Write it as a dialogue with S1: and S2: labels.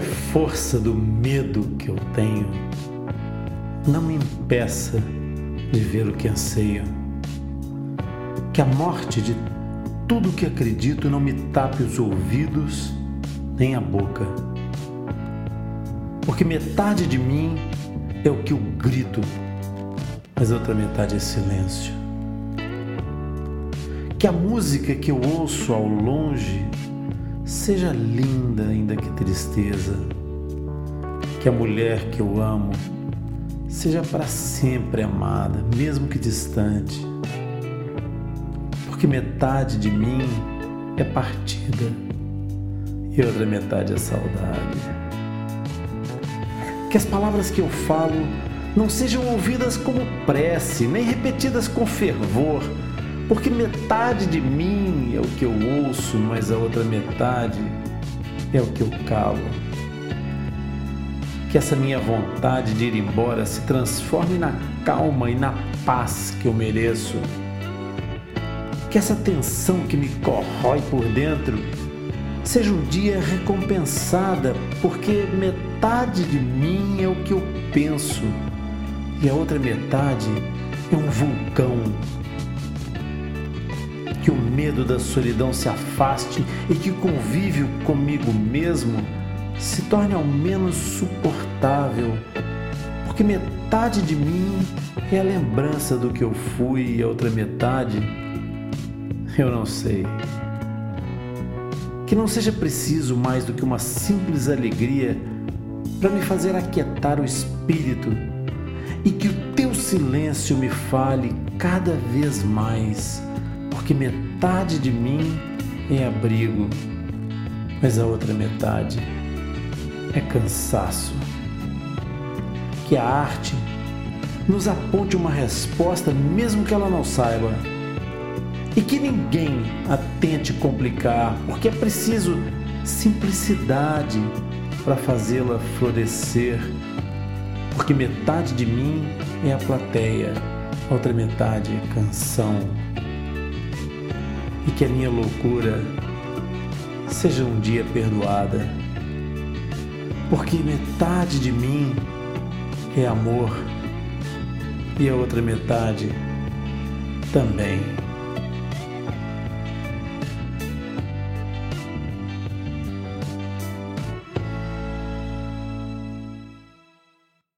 S1: força do medo que eu tenho não me impeça de ver o que anseio. Que a morte de tudo que acredito não me tape os ouvidos nem a boca. Porque metade de mim é o que eu grito, mas a outra metade é silêncio. Que a música que eu ouço ao longe seja linda, ainda que tristeza. Que a mulher que eu amo seja para sempre amada, mesmo que distante porque metade de mim é partida e outra metade é saudade. Que as palavras que eu falo não sejam ouvidas como prece, nem repetidas com fervor, porque metade de mim é o que eu ouço, mas a outra metade é o que eu calo. Que essa minha vontade de ir embora se transforme na calma e na paz que eu mereço que essa tensão que me corrói por dentro seja um dia recompensada, porque metade de mim é o que eu penso e a outra metade é um vulcão. Que o medo da solidão se afaste e que o convívio comigo mesmo se torne ao menos suportável, porque metade de mim é a lembrança do que eu fui e a outra metade eu não sei. Que não seja preciso mais do que uma simples alegria para me fazer aquietar o espírito e que o teu silêncio me fale cada vez mais, porque metade de mim é abrigo, mas a outra metade é cansaço. Que a arte nos aponte uma resposta, mesmo que ela não saiba e que ninguém a tente complicar, porque é preciso simplicidade para fazê-la florescer. Porque metade de mim é a plateia, outra metade é canção. E que a minha loucura seja um dia perdoada. Porque metade de mim é amor e a outra metade também.